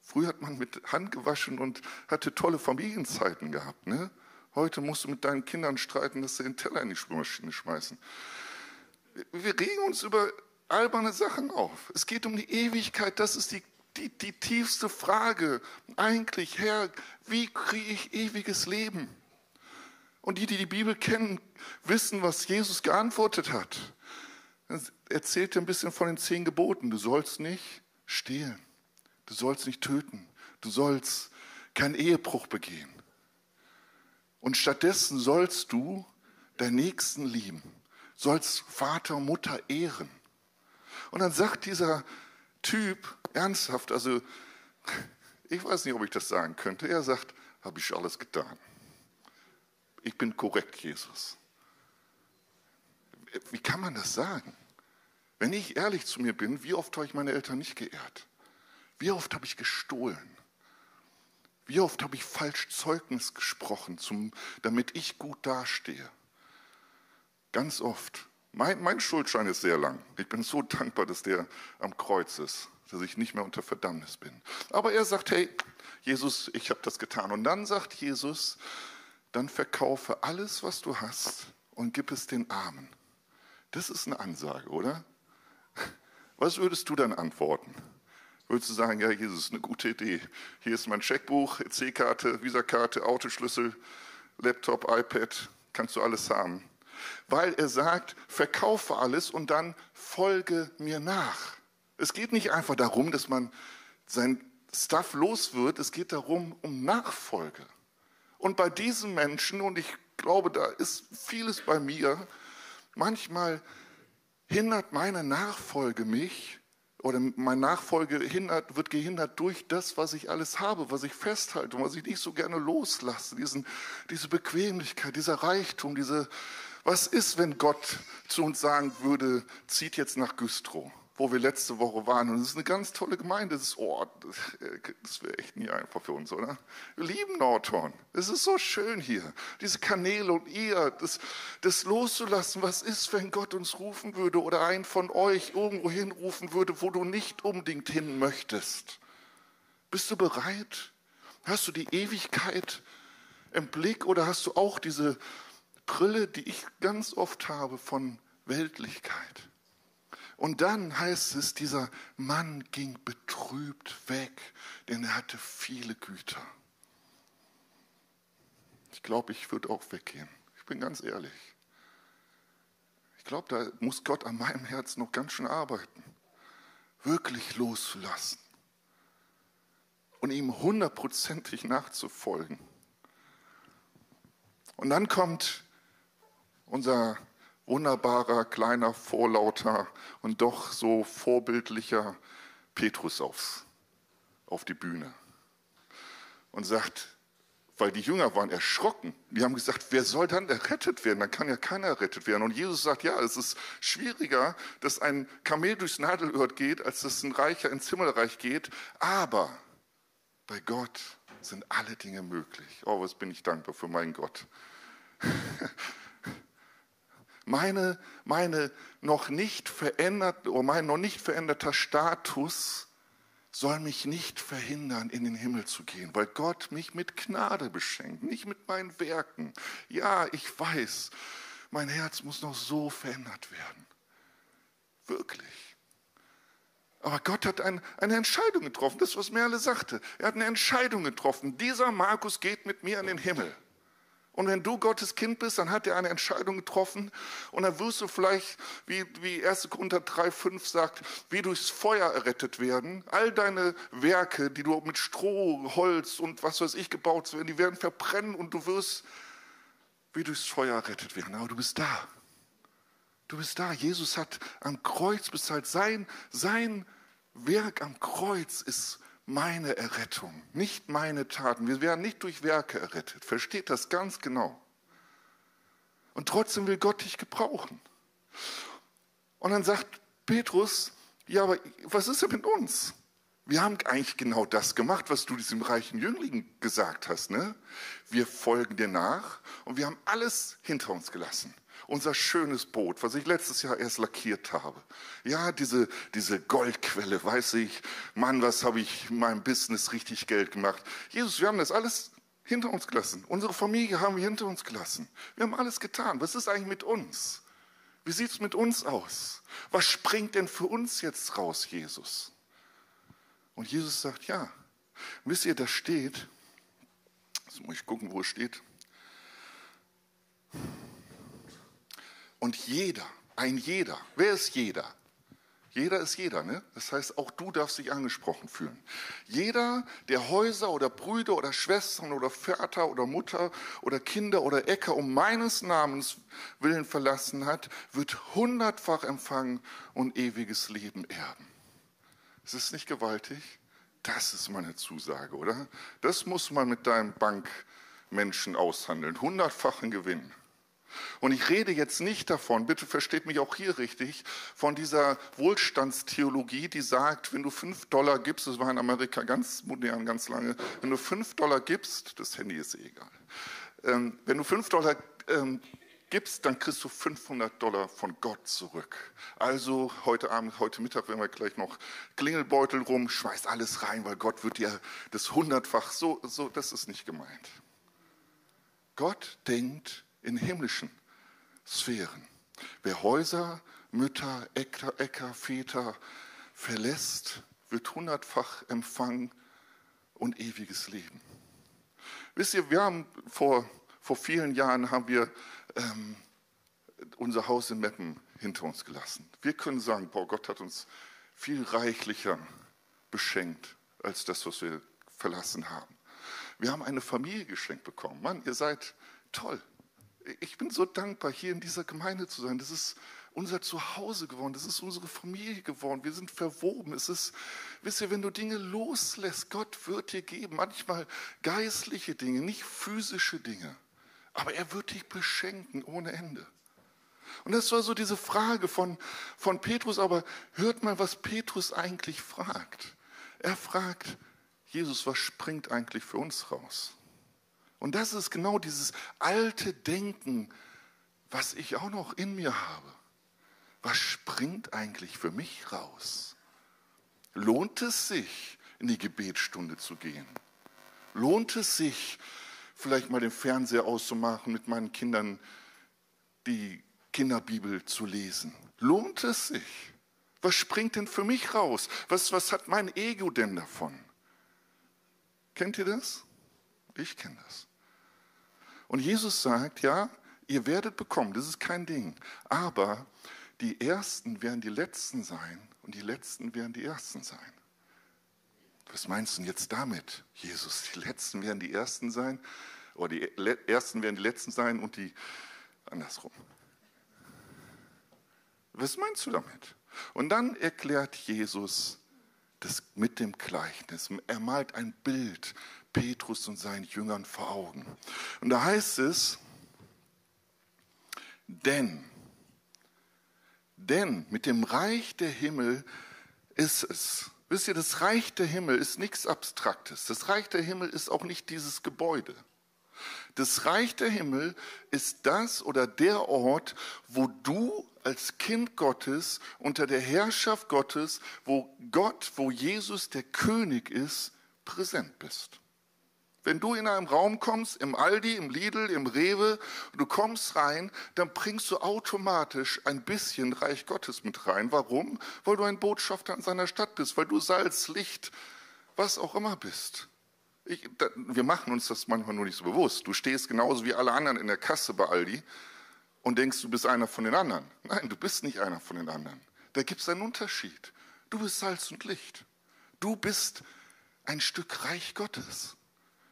Früher hat man mit Hand gewaschen und hatte tolle Familienzeiten gehabt. Ne? Heute musst du mit deinen Kindern streiten, dass sie den Teller in die Spülmaschine schmeißen. Wir regen uns über alberne Sachen auf. Es geht um die Ewigkeit. Das ist die, die, die tiefste Frage. Eigentlich, Herr, wie kriege ich ewiges Leben? Und die, die die Bibel kennen, wissen, was Jesus geantwortet hat. Er erzählt ein bisschen von den zehn Geboten. Du sollst nicht stehlen. Du sollst nicht töten. Du sollst keinen Ehebruch begehen. Und stattdessen sollst du deinen Nächsten lieben, sollst Vater und Mutter ehren. Und dann sagt dieser Typ ernsthaft, also ich weiß nicht, ob ich das sagen könnte, er sagt, habe ich alles getan. Ich bin korrekt, Jesus. Wie kann man das sagen? Wenn ich ehrlich zu mir bin, wie oft habe ich meine Eltern nicht geehrt? Wie oft habe ich gestohlen? Wie oft habe ich falsch Zeugnis gesprochen, zum, damit ich gut dastehe? Ganz oft. Mein, mein Schuldschein ist sehr lang. Ich bin so *laughs* dankbar, dass der am Kreuz ist, dass ich nicht mehr unter Verdammnis bin. Aber er sagt, hey, Jesus, ich habe das getan. Und dann sagt Jesus, dann verkaufe alles, was du hast und gib es den Armen. Das ist eine Ansage, oder? *laughs* Was würdest du dann antworten? Würdest du sagen, ja, Jesus, eine gute Idee. Hier ist mein Scheckbuch, EC-Karte, Visakarte, Autoschlüssel, Laptop, iPad, kannst du alles haben. Weil er sagt, verkaufe alles und dann folge mir nach. Es geht nicht einfach darum, dass man sein Stuff los wird, es geht darum, um Nachfolge. Und bei diesen Menschen, und ich glaube, da ist vieles bei mir, manchmal hindert meine Nachfolge mich oder meine Nachfolge hindert, wird gehindert durch das, was ich alles habe, was ich festhalte was ich nicht so gerne loslasse. Diesen, diese Bequemlichkeit, dieser Reichtum, diese, was ist, wenn Gott zu uns sagen würde, zieht jetzt nach Güstrow? wo wir letzte Woche waren. Und es ist eine ganz tolle Gemeinde. Das, ist, oh, das wäre echt nie einfach für uns, oder? Wir lieben Nordhorn. Es ist so schön hier. Diese Kanäle und ihr, das, das loszulassen. Was ist, wenn Gott uns rufen würde oder einen von euch irgendwo hinrufen würde, wo du nicht unbedingt hin möchtest? Bist du bereit? Hast du die Ewigkeit im Blick oder hast du auch diese Brille, die ich ganz oft habe von Weltlichkeit? Und dann heißt es, dieser Mann ging betrübt weg, denn er hatte viele Güter. Ich glaube, ich würde auch weggehen. Ich bin ganz ehrlich. Ich glaube, da muss Gott an meinem Herz noch ganz schön arbeiten. Wirklich loszulassen. Und ihm hundertprozentig nachzufolgen. Und dann kommt unser wunderbarer, kleiner, vorlauter und doch so vorbildlicher Petrus aufs, auf die Bühne und sagt, weil die Jünger waren erschrocken. Die haben gesagt, wer soll dann errettet werden? Dann kann ja keiner errettet werden. Und Jesus sagt, ja, es ist schwieriger, dass ein Kamel durchs Nadelöhr geht, als dass ein Reicher ins Himmelreich geht. Aber bei Gott sind alle Dinge möglich. Oh, was bin ich dankbar für meinen Gott. *laughs* meine, meine noch nicht verändert, oder mein noch nicht veränderter Status soll mich nicht verhindern, in den Himmel zu gehen, weil Gott mich mit Gnade beschenkt, nicht mit meinen Werken. Ja, ich weiß, mein Herz muss noch so verändert werden. Wirklich. Aber Gott hat ein, eine Entscheidung getroffen, das, was Merle sagte. Er hat eine Entscheidung getroffen. Dieser Markus geht mit mir in den Himmel. Und wenn du Gottes Kind bist, dann hat er eine Entscheidung getroffen und dann wirst du vielleicht, wie, wie 1. Korinther 3,5 sagt, wie durchs Feuer errettet werden. All deine Werke, die du mit Stroh, Holz und was weiß ich gebaut werden, die werden verbrennen und du wirst wie durchs Feuer errettet werden. Aber du bist da. Du bist da. Jesus hat am Kreuz bezahlt. Sein, sein Werk am Kreuz ist meine Errettung, nicht meine Taten. Wir werden nicht durch Werke errettet. Versteht das ganz genau. Und trotzdem will Gott dich gebrauchen. Und dann sagt Petrus, ja, aber was ist denn mit uns? Wir haben eigentlich genau das gemacht, was du diesem reichen Jüngling gesagt hast. Ne? Wir folgen dir nach und wir haben alles hinter uns gelassen unser schönes Boot, was ich letztes Jahr erst lackiert habe. Ja, diese, diese Goldquelle, weiß ich, Mann, was habe ich in meinem Business richtig Geld gemacht. Jesus, wir haben das alles hinter uns gelassen. Unsere Familie haben wir hinter uns gelassen. Wir haben alles getan. Was ist eigentlich mit uns? Wie sieht es mit uns aus? Was springt denn für uns jetzt raus, Jesus? Und Jesus sagt, ja, wisst ihr, da steht, jetzt muss ich gucken, wo es steht. Und jeder, ein jeder, wer ist jeder? Jeder ist jeder, ne? Das heißt, auch du darfst dich angesprochen fühlen. Jeder, der Häuser oder Brüder oder Schwestern oder Vater oder Mutter oder Kinder oder Äcker um meines Namens willen verlassen hat, wird hundertfach empfangen und ewiges Leben erben. Ist es nicht gewaltig? Das ist meine Zusage, oder? Das muss man mit deinem Bankmenschen aushandeln. Hundertfachen Gewinn. Und ich rede jetzt nicht davon, bitte versteht mich auch hier richtig, von dieser Wohlstandstheologie, die sagt, wenn du fünf Dollar gibst, das war in Amerika ganz modern, ganz lange, wenn du fünf Dollar gibst, das Handy ist eh egal, ähm, wenn du fünf Dollar ähm, gibst, dann kriegst du 500 Dollar von Gott zurück. Also heute Abend, heute Mittag, wenn wir gleich noch Klingelbeutel rum, schmeiß alles rein, weil Gott wird dir das hundertfach, so, so, das ist nicht gemeint. Gott denkt in himmlischen Sphären. Wer Häuser, Mütter, Äcker, Äcker, Väter verlässt, wird hundertfach empfangen und ewiges Leben. Wisst ihr, wir haben vor, vor vielen Jahren haben wir ähm, unser Haus in Meppen hinter uns gelassen. Wir können sagen, boah, Gott hat uns viel reichlicher beschenkt als das, was wir verlassen haben. Wir haben eine Familie geschenkt bekommen. Mann, ihr seid toll ich bin so dankbar, hier in dieser Gemeinde zu sein. Das ist unser Zuhause geworden, das ist unsere Familie geworden. Wir sind verwoben. Es ist, wisst ihr, wenn du Dinge loslässt, Gott wird dir geben. Manchmal geistliche Dinge, nicht physische Dinge. Aber er wird dich beschenken ohne Ende. Und das war so diese Frage von, von Petrus. Aber hört mal, was Petrus eigentlich fragt. Er fragt, Jesus, was springt eigentlich für uns raus? Und das ist genau dieses alte Denken, was ich auch noch in mir habe. Was springt eigentlich für mich raus? Lohnt es sich, in die Gebetsstunde zu gehen? Lohnt es sich, vielleicht mal den Fernseher auszumachen, mit meinen Kindern die Kinderbibel zu lesen? Lohnt es sich? Was springt denn für mich raus? Was, was hat mein Ego denn davon? Kennt ihr das? Ich kenne das. Und Jesus sagt, ja, ihr werdet bekommen, das ist kein Ding. Aber die Ersten werden die Letzten sein und die Letzten werden die Ersten sein. Was meinst du jetzt damit, Jesus? Die Letzten werden die Ersten sein oder die Ersten werden die Letzten sein und die andersrum. Was meinst du damit? Und dann erklärt Jesus das mit dem Gleichnis. Er malt ein Bild Petrus und seinen Jüngern vor Augen. Und da heißt es, denn, denn mit dem Reich der Himmel ist es. Wisst ihr, das Reich der Himmel ist nichts Abstraktes. Das Reich der Himmel ist auch nicht dieses Gebäude. Das Reich der Himmel ist das oder der Ort, wo du als Kind Gottes unter der Herrschaft Gottes, wo Gott, wo Jesus der König ist, präsent bist. Wenn du in einem Raum kommst, im Aldi, im Lidl, im Rewe, du kommst rein, dann bringst du automatisch ein bisschen Reich Gottes mit rein. Warum? Weil du ein Botschafter in seiner Stadt bist, weil du Salz, Licht, was auch immer bist. Ich, da, wir machen uns das manchmal nur nicht so bewusst. Du stehst genauso wie alle anderen in der Kasse bei Aldi und denkst, du bist einer von den anderen. Nein, du bist nicht einer von den anderen. Da gibt es einen Unterschied. Du bist Salz und Licht. Du bist ein Stück Reich Gottes.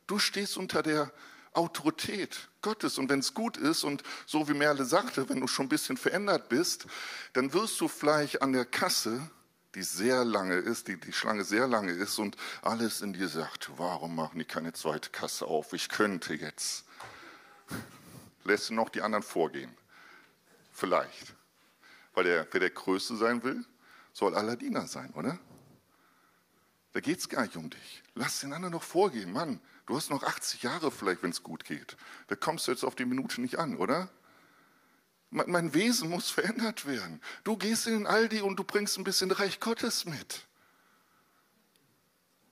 Du stehst unter der Autorität Gottes. Und wenn es gut ist und so wie Merle sagte, wenn du schon ein bisschen verändert bist, dann wirst du vielleicht an der Kasse, die sehr lange ist, die, die Schlange sehr lange ist und alles in dir sagt, warum machen die keine zweite Kasse auf? Ich könnte jetzt. Lässt du noch die anderen vorgehen? Vielleicht. Weil der, wer der Größte sein will, soll aller Diener sein, oder? Da geht es gar nicht um dich. Lass den anderen noch vorgehen. Mann, Du hast noch 80 Jahre vielleicht, wenn es gut geht. Da kommst du jetzt auf die Minute nicht an, oder? Mein Wesen muss verändert werden. Du gehst in den Aldi und du bringst ein bisschen Reich Gottes mit.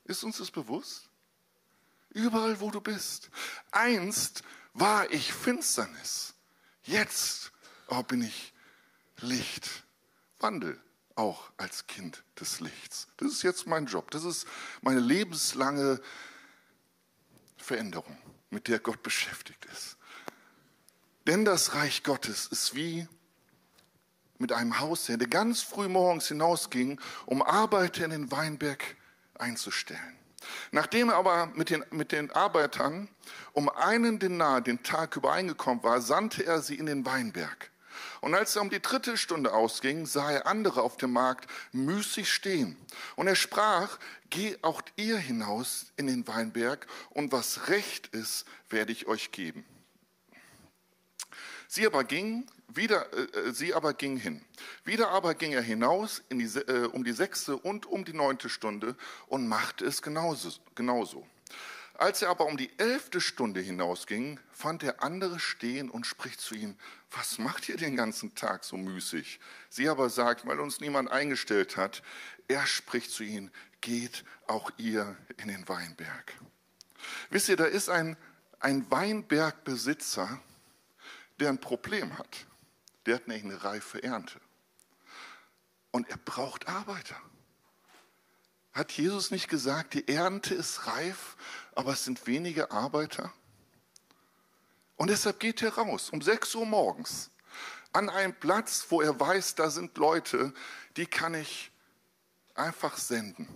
Ist uns das bewusst? Überall, wo du bist. Einst war ich Finsternis. Jetzt oh, bin ich Licht. Wandel auch als Kind des Lichts. Das ist jetzt mein Job. Das ist meine lebenslange Veränderung, mit der Gott beschäftigt ist. Denn das Reich Gottes ist wie mit einem Hausherrn, der ganz früh morgens hinausging, um Arbeiter in den Weinberg einzustellen. Nachdem er aber mit den, mit den Arbeitern um einen Denar den Tag übereingekommen war, sandte er sie in den Weinberg. Und als er um die dritte Stunde ausging, sah er andere auf dem Markt müßig stehen. Und er sprach, geh auch ihr hinaus in den Weinberg, und was recht ist, werde ich euch geben. Sie aber ging, wieder, äh, äh sie aber ging hin. Wieder aber ging er hinaus die, äh, um die sechste und um die neunte Stunde und machte es genauso. genauso. Als er aber um die elfte Stunde hinausging, fand er andere stehen und spricht zu ihnen, was macht ihr den ganzen Tag so müßig? Sie aber sagt, weil uns niemand eingestellt hat, er spricht zu ihnen, geht auch ihr in den Weinberg. Wisst ihr, da ist ein, ein Weinbergbesitzer, der ein Problem hat. Der hat nämlich eine reife Ernte. Und er braucht Arbeiter. Hat Jesus nicht gesagt, die Ernte ist reif, aber es sind wenige Arbeiter? Und deshalb geht er raus um 6 Uhr morgens an einen Platz, wo er weiß, da sind Leute, die kann ich einfach senden.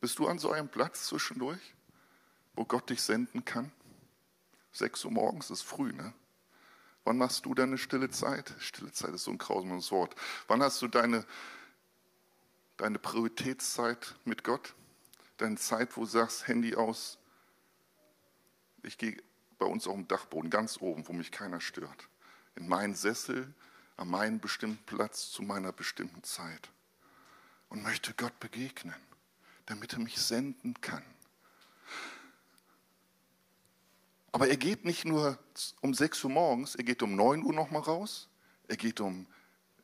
Bist du an so einem Platz zwischendurch, wo Gott dich senden kann? 6 Uhr morgens ist früh, ne? Wann machst du deine stille Zeit? Stille Zeit ist so ein grausames Wort. Wann hast du deine deine Prioritätszeit mit Gott, deine Zeit, wo du sagst, Handy aus. Ich gehe bei uns auf dem Dachboden ganz oben, wo mich keiner stört. In meinen Sessel, an meinen bestimmten Platz zu meiner bestimmten Zeit. Und möchte Gott begegnen, damit er mich senden kann. Aber er geht nicht nur um 6 Uhr morgens, er geht um 9 Uhr nochmal raus, er geht um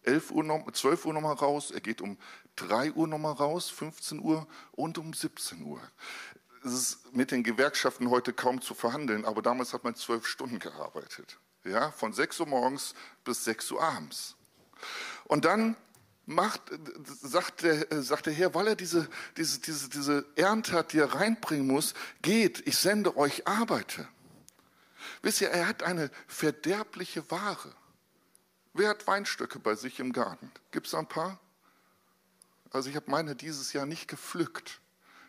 11 Uhr noch, 12 Uhr nochmal raus, er geht um 3 Uhr nochmal raus, 15 Uhr und um 17 Uhr. Es ist mit den Gewerkschaften heute kaum zu verhandeln, aber damals hat man zwölf Stunden gearbeitet. Ja, von 6 Uhr morgens bis 6 Uhr abends. Und dann macht, sagt, der, sagt der Herr, weil er diese, diese, diese, diese Ernte hat, die er reinbringen muss, geht, ich sende euch Arbeiter. Wisst ihr, er hat eine verderbliche Ware. Wer hat Weinstöcke bei sich im Garten? Gibt es ein paar? Also ich habe meine dieses Jahr nicht gepflückt.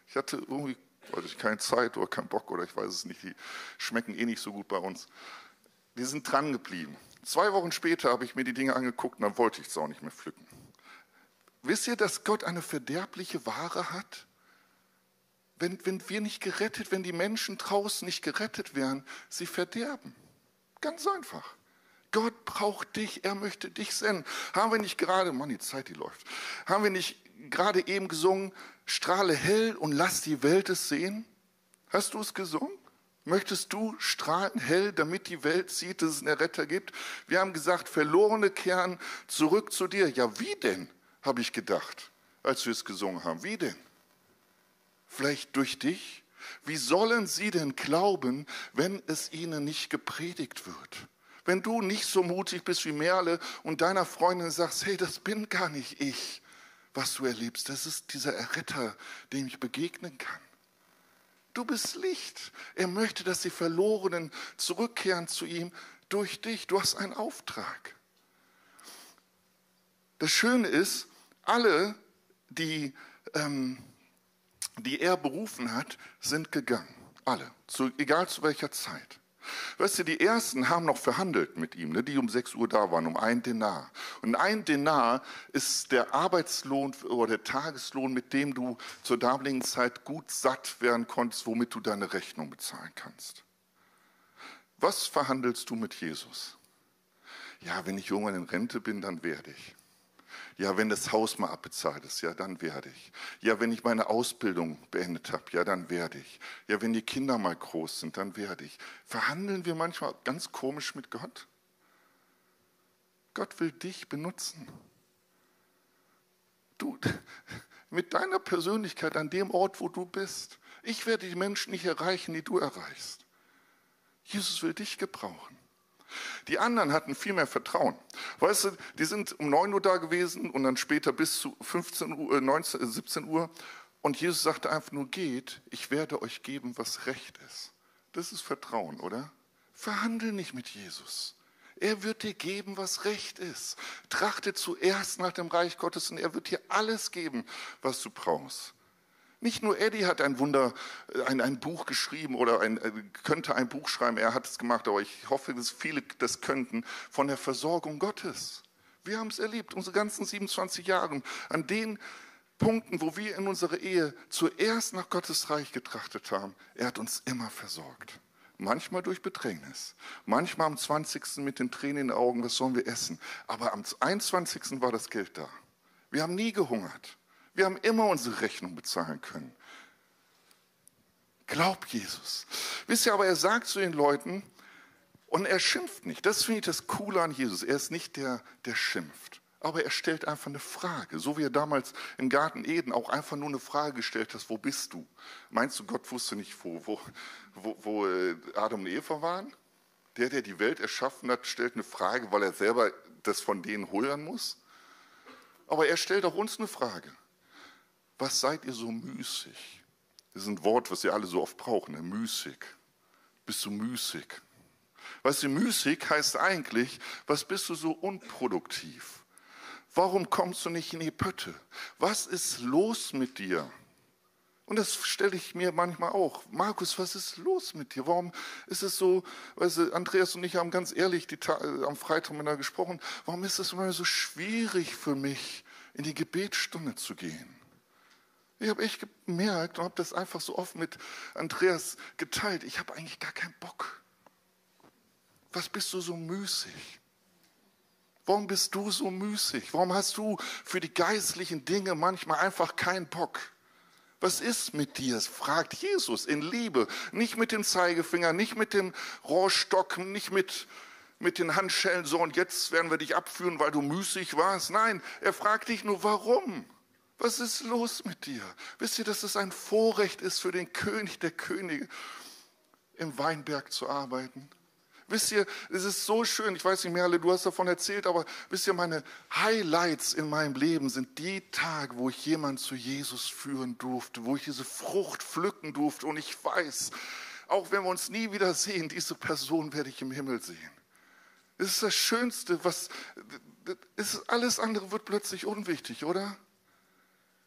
Ich hatte irgendwie, ich, keine Zeit oder keinen Bock oder ich weiß es nicht. Die schmecken eh nicht so gut bei uns. Die sind dran geblieben. Zwei Wochen später habe ich mir die Dinge angeguckt und dann wollte ich es auch nicht mehr pflücken. Wisst ihr, dass Gott eine verderbliche Ware hat? Wenn, wenn wir nicht gerettet, wenn die Menschen draußen nicht gerettet wären, sie verderben. Ganz einfach. Gott braucht dich, er möchte dich senden. Haben wir nicht gerade, Mann, die Zeit, die läuft, haben wir nicht gerade eben gesungen, strahle hell und lass die Welt es sehen? Hast du es gesungen? Möchtest du strahlen hell, damit die Welt sieht, dass es einen Retter gibt? Wir haben gesagt, verlorene kehren zurück zu dir. Ja, wie denn, habe ich gedacht, als wir es gesungen haben. Wie denn? Vielleicht durch dich? Wie sollen sie denn glauben, wenn es ihnen nicht gepredigt wird? Wenn du nicht so mutig bist wie Merle und deiner Freundin sagst, hey, das bin gar nicht ich, was du erlebst. Das ist dieser Erretter, dem ich begegnen kann. Du bist Licht. Er möchte, dass die Verlorenen zurückkehren zu ihm durch dich. Du hast einen Auftrag. Das Schöne ist, alle, die, ähm, die er berufen hat, sind gegangen. Alle, zu, egal zu welcher Zeit. Weißt du, die ersten haben noch verhandelt mit ihm, ne, die um 6 Uhr da waren, um ein Denar. Und ein Denar ist der Arbeitslohn oder der Tageslohn, mit dem du zur damaligen Zeit gut satt werden konntest, womit du deine Rechnung bezahlen kannst. Was verhandelst du mit Jesus? Ja, wenn ich irgendwann in Rente bin, dann werde ich. Ja, wenn das Haus mal abbezahlt ist, ja, dann werde ich. Ja, wenn ich meine Ausbildung beendet habe, ja, dann werde ich. Ja, wenn die Kinder mal groß sind, dann werde ich. Verhandeln wir manchmal ganz komisch mit Gott? Gott will dich benutzen. Du, *laughs* mit deiner Persönlichkeit an dem Ort, wo du bist. Ich werde die Menschen nicht erreichen, die du erreichst. Jesus will dich gebrauchen. Die anderen hatten viel mehr Vertrauen. Weißt du, die sind um 9 Uhr da gewesen und dann später bis zu 15 Uhr, 19, 17 Uhr. Und Jesus sagte einfach nur, geht, ich werde euch geben, was recht ist. Das ist Vertrauen, oder? Verhandel nicht mit Jesus. Er wird dir geben, was recht ist. Trachte zuerst nach dem Reich Gottes und er wird dir alles geben, was du brauchst. Nicht nur Eddie hat ein Wunder, äh, ein, ein Buch geschrieben oder ein, äh, könnte ein Buch schreiben, er hat es gemacht, aber ich hoffe, dass viele das könnten, von der Versorgung Gottes. Wir haben es erlebt, unsere ganzen 27 Jahre, an den Punkten, wo wir in unserer Ehe zuerst nach Gottes Reich getrachtet haben. Er hat uns immer versorgt. Manchmal durch Bedrängnis, manchmal am 20. mit den Tränen in den Augen, was sollen wir essen? Aber am 21. war das Geld da. Wir haben nie gehungert. Wir haben immer unsere Rechnung bezahlen können. Glaub Jesus. Wisst ihr, aber er sagt zu den Leuten, und er schimpft nicht. Das finde ich das Coole an Jesus. Er ist nicht der, der schimpft. Aber er stellt einfach eine Frage, so wie er damals im Garten Eden auch einfach nur eine Frage gestellt hat, wo bist du? Meinst du, Gott wusste nicht, wo, wo, wo, äh, Adam und Eva waren? Der, der die Welt erschaffen hat, stellt eine Frage, weil er selber das von denen holen muss? Aber er stellt auch uns eine Frage. Was seid ihr so müßig? Das ist ein Wort, was ihr alle so oft brauchen, ne? müßig. Bist du müßig? Weißt du, müßig heißt eigentlich, was bist du so unproduktiv? Warum kommst du nicht in die Pötte? Was ist los mit dir? Und das stelle ich mir manchmal auch. Markus, was ist los mit dir? Warum ist es so, weißt du, Andreas und ich haben ganz ehrlich die, am Freitag miteinander gesprochen, warum ist es immer so schwierig für mich, in die Gebetsstunde zu gehen? Ich habe echt gemerkt und habe das einfach so oft mit Andreas geteilt. Ich habe eigentlich gar keinen Bock. Was bist du so müßig? Warum bist du so müßig? Warum hast du für die geistlichen Dinge manchmal einfach keinen Bock? Was ist mit dir? fragt Jesus in Liebe. Nicht mit dem Zeigefinger, nicht mit dem Rohrstock, nicht mit, mit den Handschellen, so und jetzt werden wir dich abführen, weil du müßig warst. Nein, er fragt dich nur, warum? Was ist los mit dir? Wisst ihr, dass es ein Vorrecht ist für den König der Könige, im Weinberg zu arbeiten? Wisst ihr, es ist so schön, ich weiß nicht, Merle, du hast davon erzählt, aber wisst ihr, meine Highlights in meinem Leben sind die Tage, wo ich jemanden zu Jesus führen durfte, wo ich diese Frucht pflücken durfte und ich weiß, auch wenn wir uns nie wieder sehen, diese Person werde ich im Himmel sehen. Es ist das Schönste, was, ist, alles andere wird plötzlich unwichtig, oder?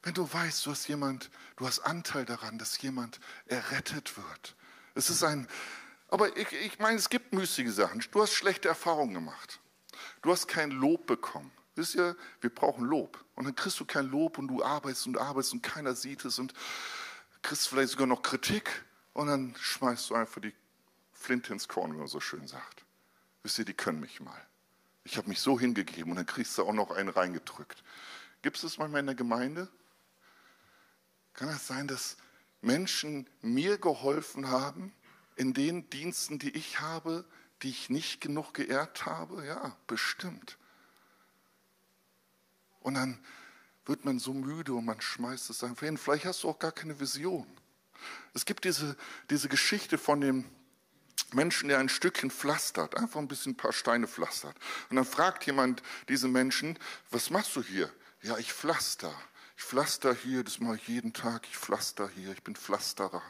Wenn du weißt, du hast jemand, du hast Anteil daran, dass jemand errettet wird. Es ist ein, aber ich, ich meine, es gibt müßige Sachen. Du hast schlechte Erfahrungen gemacht. Du hast kein Lob bekommen. Wisst ihr, wir brauchen Lob. Und dann kriegst du kein Lob und du arbeitest und arbeitest und keiner sieht es und kriegst vielleicht sogar noch Kritik und dann schmeißt du einfach die Flinte ins Korn, wie man so schön sagt. Wisst ihr, die können mich mal. Ich habe mich so hingegeben und dann kriegst du auch noch einen reingedrückt. Gibt es das manchmal in der Gemeinde? Kann es sein, dass Menschen mir geholfen haben, in den Diensten, die ich habe, die ich nicht genug geehrt habe? Ja, bestimmt. Und dann wird man so müde und man schmeißt es einfach hin. Vielleicht hast du auch gar keine Vision. Es gibt diese, diese Geschichte von dem Menschen, der ein Stückchen pflastert, einfach ein bisschen ein paar Steine pflastert. Und dann fragt jemand diese Menschen, was machst du hier? Ja, ich pflaster. Ich pflaster hier, das mache ich jeden Tag, ich pflaster hier, ich bin Pflasterer.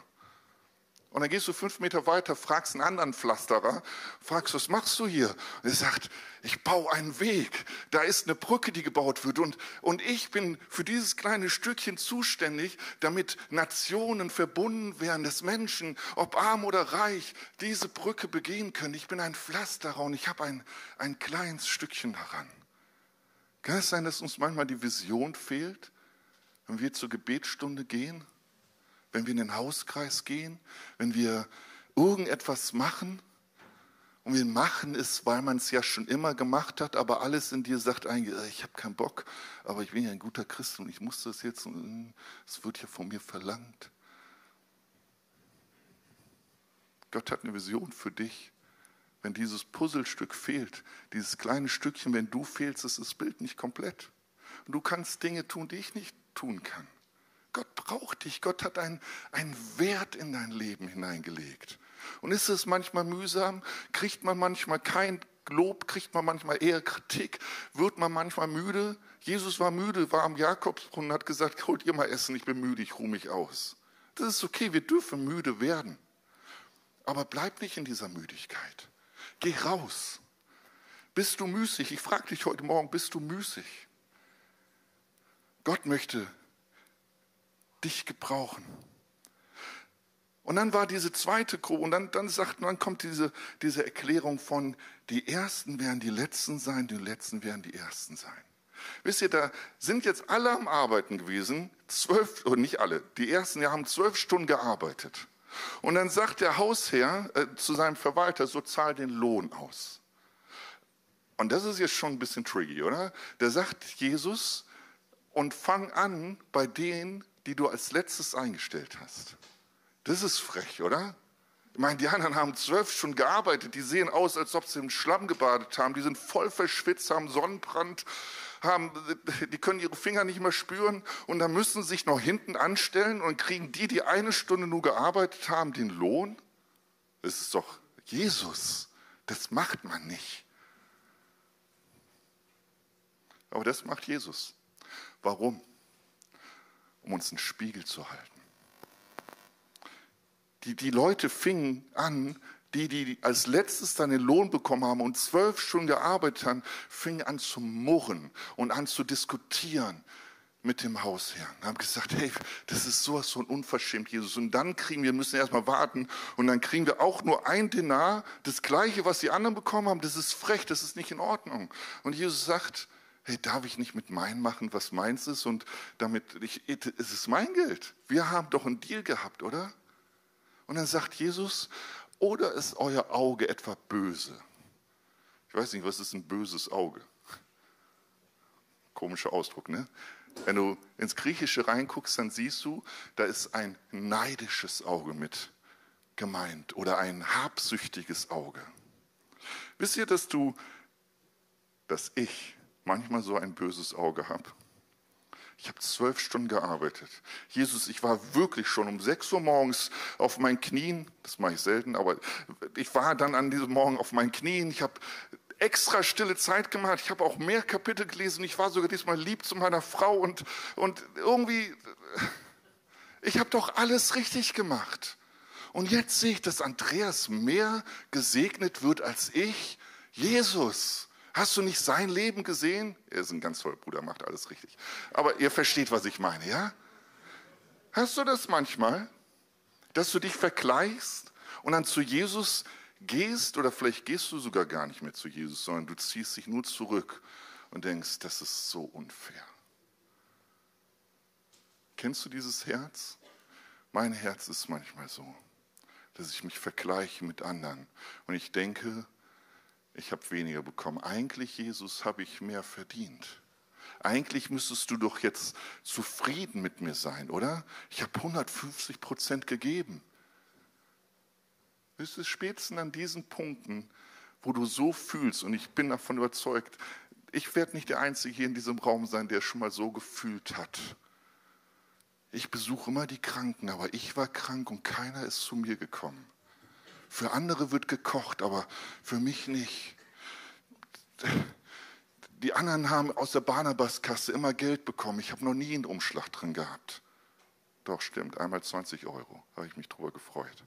Und dann gehst du fünf Meter weiter, fragst einen anderen Pflasterer, fragst, was machst du hier? Und er sagt, ich baue einen Weg. Da ist eine Brücke, die gebaut wird. Und, und ich bin für dieses kleine Stückchen zuständig, damit Nationen verbunden werden, dass Menschen, ob arm oder reich, diese Brücke begehen können. Ich bin ein Pflasterer und ich habe ein, ein kleines Stückchen daran. Kann es sein, dass uns manchmal die Vision fehlt, wenn wir zur Gebetsstunde gehen? wenn wir in den Hauskreis gehen, wenn wir irgendetwas machen und wir machen es, weil man es ja schon immer gemacht hat, aber alles in dir sagt eigentlich, äh, ich habe keinen Bock, aber ich bin ja ein guter Christ und ich muss das jetzt, und es wird ja von mir verlangt. Gott hat eine Vision für dich. Wenn dieses Puzzlestück fehlt, dieses kleine Stückchen, wenn du fehlst, ist das Bild nicht komplett. Und du kannst Dinge tun, die ich nicht tun kann. Gott braucht dich. Gott hat einen, einen Wert in dein Leben hineingelegt. Und ist es manchmal mühsam? Kriegt man manchmal kein Lob? Kriegt man manchmal eher Kritik? Wird man manchmal müde? Jesus war müde, war am Jakobsbrunnen, hat gesagt, holt ihr mal Essen, ich bin müde, ich ruhe mich aus. Das ist okay, wir dürfen müde werden. Aber bleib nicht in dieser Müdigkeit. Geh raus. Bist du müßig? Ich frage dich heute Morgen, bist du müßig? Gott möchte dich gebrauchen. Und dann war diese zweite Gruppe, und dann, dann, sagt, dann kommt diese, diese Erklärung von, die Ersten werden die Letzten sein, die Letzten werden die Ersten sein. Wisst ihr, da sind jetzt alle am Arbeiten gewesen, zwölf, oder nicht alle, die Ersten haben zwölf Stunden gearbeitet. Und dann sagt der Hausherr äh, zu seinem Verwalter, so zahl den Lohn aus. Und das ist jetzt schon ein bisschen tricky, oder? Da sagt Jesus, und fang an bei denen, die du als letztes eingestellt hast. Das ist frech, oder? Ich meine, die anderen haben zwölf Stunden gearbeitet, die sehen aus, als ob sie im Schlamm gebadet haben, die sind voll verschwitzt, haben Sonnenbrand, haben, die können ihre Finger nicht mehr spüren und dann müssen sie sich noch hinten anstellen und kriegen die, die eine Stunde nur gearbeitet haben, den Lohn? Das ist doch Jesus. Das macht man nicht. Aber das macht Jesus. Warum? Um uns einen Spiegel zu halten. Die, die Leute fingen an, die, die als letztes dann den Lohn bekommen haben und zwölf Stunden gearbeitet haben, fingen an zu murren und an zu diskutieren mit dem Hausherrn. Haben gesagt, hey, das ist sowas von unverschämt, Jesus. Und dann kriegen wir, müssen erstmal warten, und dann kriegen wir auch nur ein Denar, das Gleiche, was die anderen bekommen haben. Das ist frech, das ist nicht in Ordnung. Und Jesus sagt, hey, darf ich nicht mit meinem machen, was meins ist? Und damit, ich, es ist mein Geld. Wir haben doch einen Deal gehabt, oder? Und dann sagt Jesus, oder ist euer Auge etwa böse? Ich weiß nicht, was ist ein böses Auge? Komischer Ausdruck, ne? Wenn du ins Griechische reinguckst, dann siehst du, da ist ein neidisches Auge mit gemeint oder ein habsüchtiges Auge. Wisst ihr, dass du, dass ich manchmal so ein böses Auge habe? Ich habe zwölf Stunden gearbeitet. Jesus, ich war wirklich schon um sechs Uhr morgens auf meinen Knien. Das mache ich selten, aber ich war dann an diesem Morgen auf meinen Knien. Ich habe extra stille Zeit gemacht. Ich habe auch mehr Kapitel gelesen. Ich war sogar diesmal lieb zu meiner Frau und, und irgendwie, ich habe doch alles richtig gemacht. Und jetzt sehe ich, dass Andreas mehr gesegnet wird als ich. Jesus, Hast du nicht sein Leben gesehen? Er ist ein ganz toller Bruder, macht alles richtig. Aber ihr versteht, was ich meine, ja? Hast du das manchmal, dass du dich vergleichst und dann zu Jesus gehst oder vielleicht gehst du sogar gar nicht mehr zu Jesus, sondern du ziehst dich nur zurück und denkst, das ist so unfair. Kennst du dieses Herz? Mein Herz ist manchmal so, dass ich mich vergleiche mit anderen und ich denke, ich habe weniger bekommen. Eigentlich, Jesus, habe ich mehr verdient. Eigentlich müsstest du doch jetzt zufrieden mit mir sein, oder? Ich habe 150 Prozent gegeben. Es ist spätestens an diesen Punkten, wo du so fühlst, und ich bin davon überzeugt, ich werde nicht der Einzige hier in diesem Raum sein, der schon mal so gefühlt hat. Ich besuche immer die Kranken, aber ich war krank und keiner ist zu mir gekommen. Für andere wird gekocht, aber für mich nicht. Die anderen haben aus der Barnabas-Kasse immer Geld bekommen. Ich habe noch nie einen Umschlag drin gehabt. Doch, stimmt, einmal 20 Euro. Habe ich mich drüber gefreut.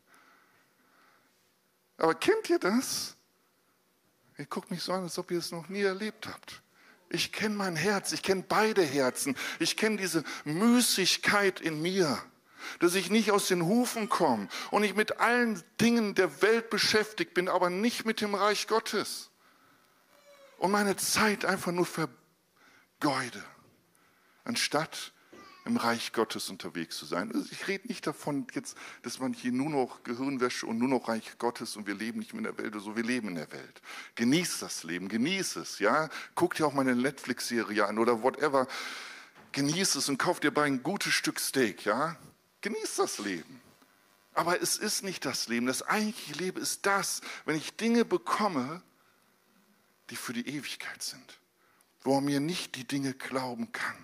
Aber kennt ihr das? Ihr guckt mich so an, als ob ihr es noch nie erlebt habt. Ich kenne mein Herz, ich kenne beide Herzen. Ich kenne diese Müßigkeit in mir dass ich nicht aus den Hufen komme und ich mit allen Dingen der Welt beschäftigt bin, aber nicht mit dem Reich Gottes. Und meine Zeit einfach nur vergeude, anstatt im Reich Gottes unterwegs zu sein. Also ich rede nicht davon jetzt, dass man hier nur noch Gehirnwäsche und nur noch Reich Gottes und wir leben nicht mehr in der Welt oder so. Wir leben in der Welt. Genießt das Leben, genießt es, ja. Guckt dir auch meine Netflix-Serie an oder whatever. Genießt es und kauft dir bei ein gutes Stück Steak, ja. Genieß das Leben. Aber es ist nicht das Leben. Das eigentliche Leben ist das, wenn ich Dinge bekomme, die für die Ewigkeit sind, wo man mir nicht die Dinge glauben kann.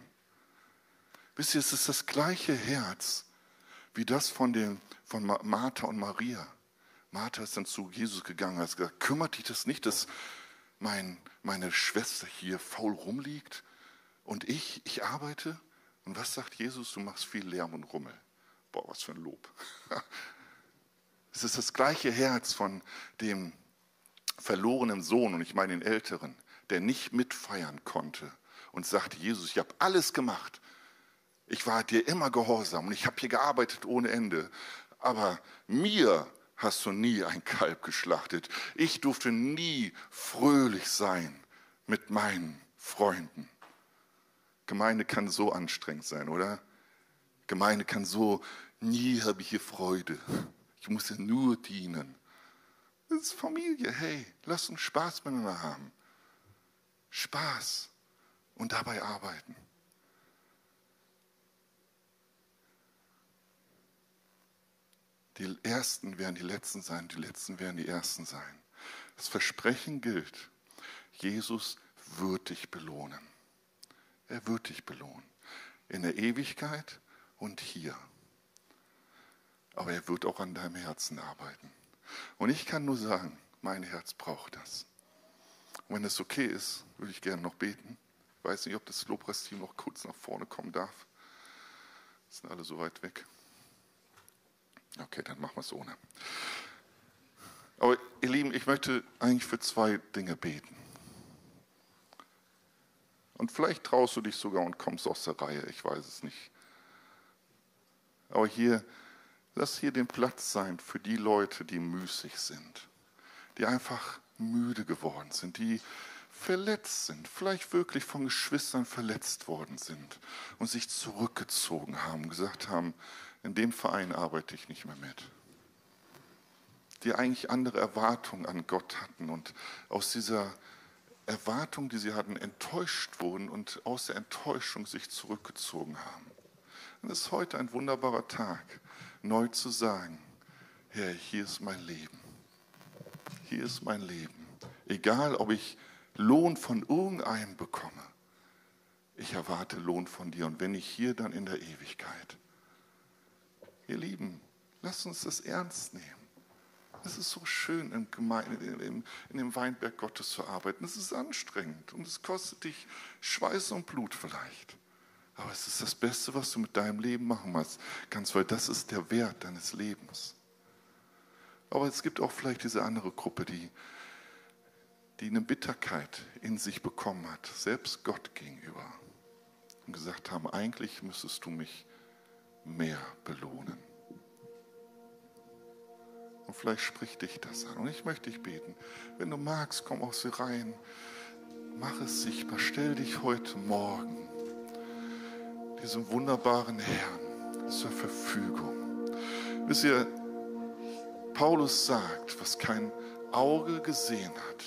Wisst ihr, es ist das gleiche Herz wie das von, den, von Martha und Maria. Martha ist dann zu Jesus gegangen und hat gesagt, kümmert dich das nicht, dass mein, meine Schwester hier faul rumliegt und ich, ich arbeite? Und was sagt Jesus? Du machst viel Lärm und Rummel. Boah, was für ein Lob. *laughs* Es ist das gleiche Herz von dem verlorenen Sohn, und ich meine den Älteren, der nicht mitfeiern konnte und sagte, Jesus, ich habe alles gemacht. Ich war dir immer gehorsam und ich habe hier gearbeitet ohne Ende. Aber mir hast du nie ein Kalb geschlachtet. Ich durfte nie fröhlich sein mit meinen Freunden. Gemeinde kann so anstrengend sein, oder? Gemeinde kann so, nie habe ich hier Freude. Ich muss ja nur dienen. Das ist Familie. Hey, lass uns Spaß miteinander haben. Spaß und dabei arbeiten. Die Ersten werden die Letzten sein, die Letzten werden die Ersten sein. Das Versprechen gilt, Jesus wird dich belohnen. Er wird dich belohnen. In der Ewigkeit und hier. Aber er wird auch an deinem Herzen arbeiten. Und ich kann nur sagen, mein Herz braucht das. Und wenn es okay ist, würde ich gerne noch beten. Ich weiß nicht, ob das Lobpreisteam noch kurz nach vorne kommen darf. Sind alle so weit weg. Okay, dann machen wir es ohne. Aber ihr Lieben, ich möchte eigentlich für zwei Dinge beten. Und vielleicht traust du dich sogar und kommst aus der Reihe, ich weiß es nicht. Aber hier, lass hier den Platz sein für die Leute, die müßig sind, die einfach müde geworden sind, die verletzt sind, vielleicht wirklich von Geschwistern verletzt worden sind und sich zurückgezogen haben, gesagt haben, in dem Verein arbeite ich nicht mehr mit. Die eigentlich andere Erwartungen an Gott hatten und aus dieser Erwartung, die sie hatten, enttäuscht wurden und aus der Enttäuschung sich zurückgezogen haben. Es ist heute ein wunderbarer Tag, neu zu sagen, Herr, hier ist mein Leben. Hier ist mein Leben. Egal, ob ich Lohn von irgendeinem bekomme, ich erwarte Lohn von dir. Und wenn ich hier, dann in der Ewigkeit. Ihr Lieben, lasst uns das ernst nehmen. Es ist so schön, in, Gemeinde, in, in dem Weinberg Gottes zu arbeiten. Es ist anstrengend und es kostet dich Schweiß und Blut vielleicht. Aber es ist das Beste, was du mit deinem Leben machen kannst, weil das ist der Wert deines Lebens. Aber es gibt auch vielleicht diese andere Gruppe, die, die eine Bitterkeit in sich bekommen hat, selbst Gott gegenüber. Und gesagt haben, eigentlich müsstest du mich mehr belohnen. Und vielleicht spricht dich das an. Und ich möchte dich beten, wenn du magst, komm aus den Reihen, mach es sichtbar, stell dich heute Morgen diesem wunderbaren Herrn zur Verfügung. Wisst ihr, Paulus sagt, was kein Auge gesehen hat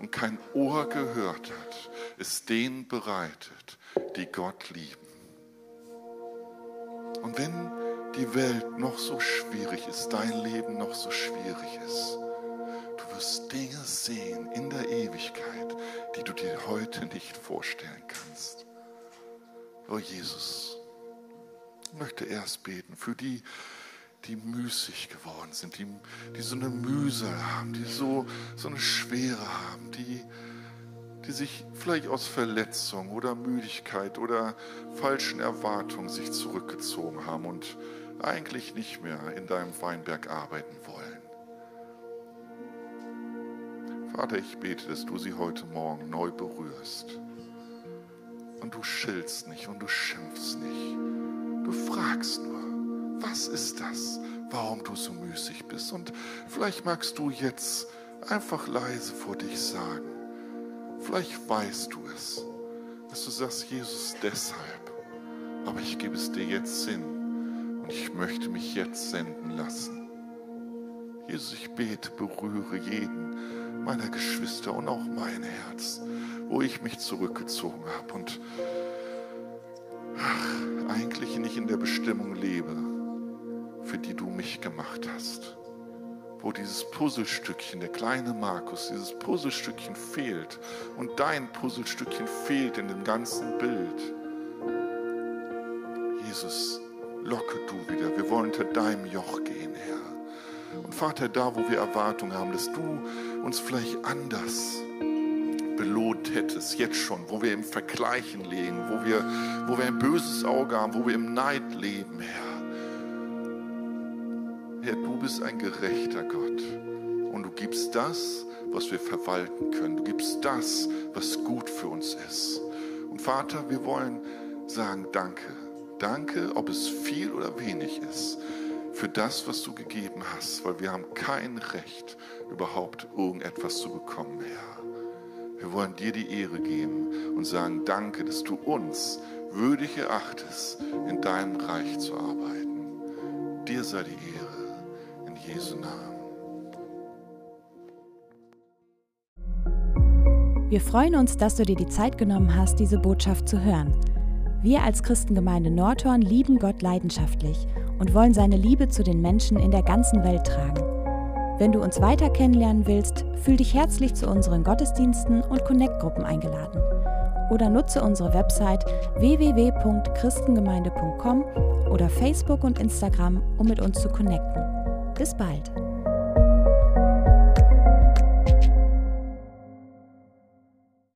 und kein Ohr gehört hat, ist denen bereitet, die Gott lieben. Und wenn die Welt noch so schwierig ist, dein Leben noch so schwierig ist, du wirst Dinge sehen in der Ewigkeit, die du dir heute nicht vorstellen kannst. Oh Jesus, ich möchte erst beten für die, die müßig geworden sind, die, die so eine Mühsal haben, die so, so eine Schwere haben, die, die sich vielleicht aus Verletzung oder Müdigkeit oder falschen Erwartungen sich zurückgezogen haben und eigentlich nicht mehr in deinem Weinberg arbeiten wollen. Vater, ich bete, dass du sie heute Morgen neu berührst. Und du schillst nicht und du schimpfst nicht. Du fragst nur, was ist das, warum du so müßig bist? Und vielleicht magst du jetzt einfach leise vor dich sagen, Vielleicht weißt du es, dass du sagst, Jesus, deshalb. Aber ich gebe es dir jetzt Sinn und ich möchte mich jetzt senden lassen. Jesus, ich bete, berühre jeden meiner Geschwister und auch mein Herz, wo ich mich zurückgezogen habe und ach, eigentlich nicht in der Bestimmung lebe, für die du mich gemacht hast wo dieses Puzzlestückchen, der kleine Markus, dieses Puzzlestückchen fehlt und dein Puzzlestückchen fehlt in dem ganzen Bild. Jesus, locke du wieder. Wir wollen unter deinem Joch gehen, Herr. Und Vater, da, wo wir Erwartungen haben, dass du uns vielleicht anders belohnt hättest, jetzt schon, wo wir im Vergleichen leben, wo wir, wo wir ein böses Auge haben, wo wir im Neid leben, Herr Herr, du bist ein gerechter Gott und du gibst das, was wir verwalten können. Du gibst das, was gut für uns ist. Und Vater, wir wollen sagen Danke. Danke, ob es viel oder wenig ist, für das, was du gegeben hast, weil wir haben kein Recht, überhaupt irgendetwas zu bekommen, Herr. Wir wollen dir die Ehre geben und sagen Danke, dass du uns würdig erachtest, in deinem Reich zu arbeiten. Dir sei die Ehre, in Jesu Namen. Wir freuen uns, dass du dir die Zeit genommen hast, diese Botschaft zu hören. Wir als Christengemeinde Nordhorn lieben Gott leidenschaftlich und wollen seine Liebe zu den Menschen in der ganzen Welt tragen. Wenn du uns weiter kennenlernen willst, fühl dich herzlich zu unseren Gottesdiensten und Connect-Gruppen eingeladen. Oder nutze unsere Website www.christengemeinde.com oder Facebook und Instagram, um mit uns zu connecten. Bis bald!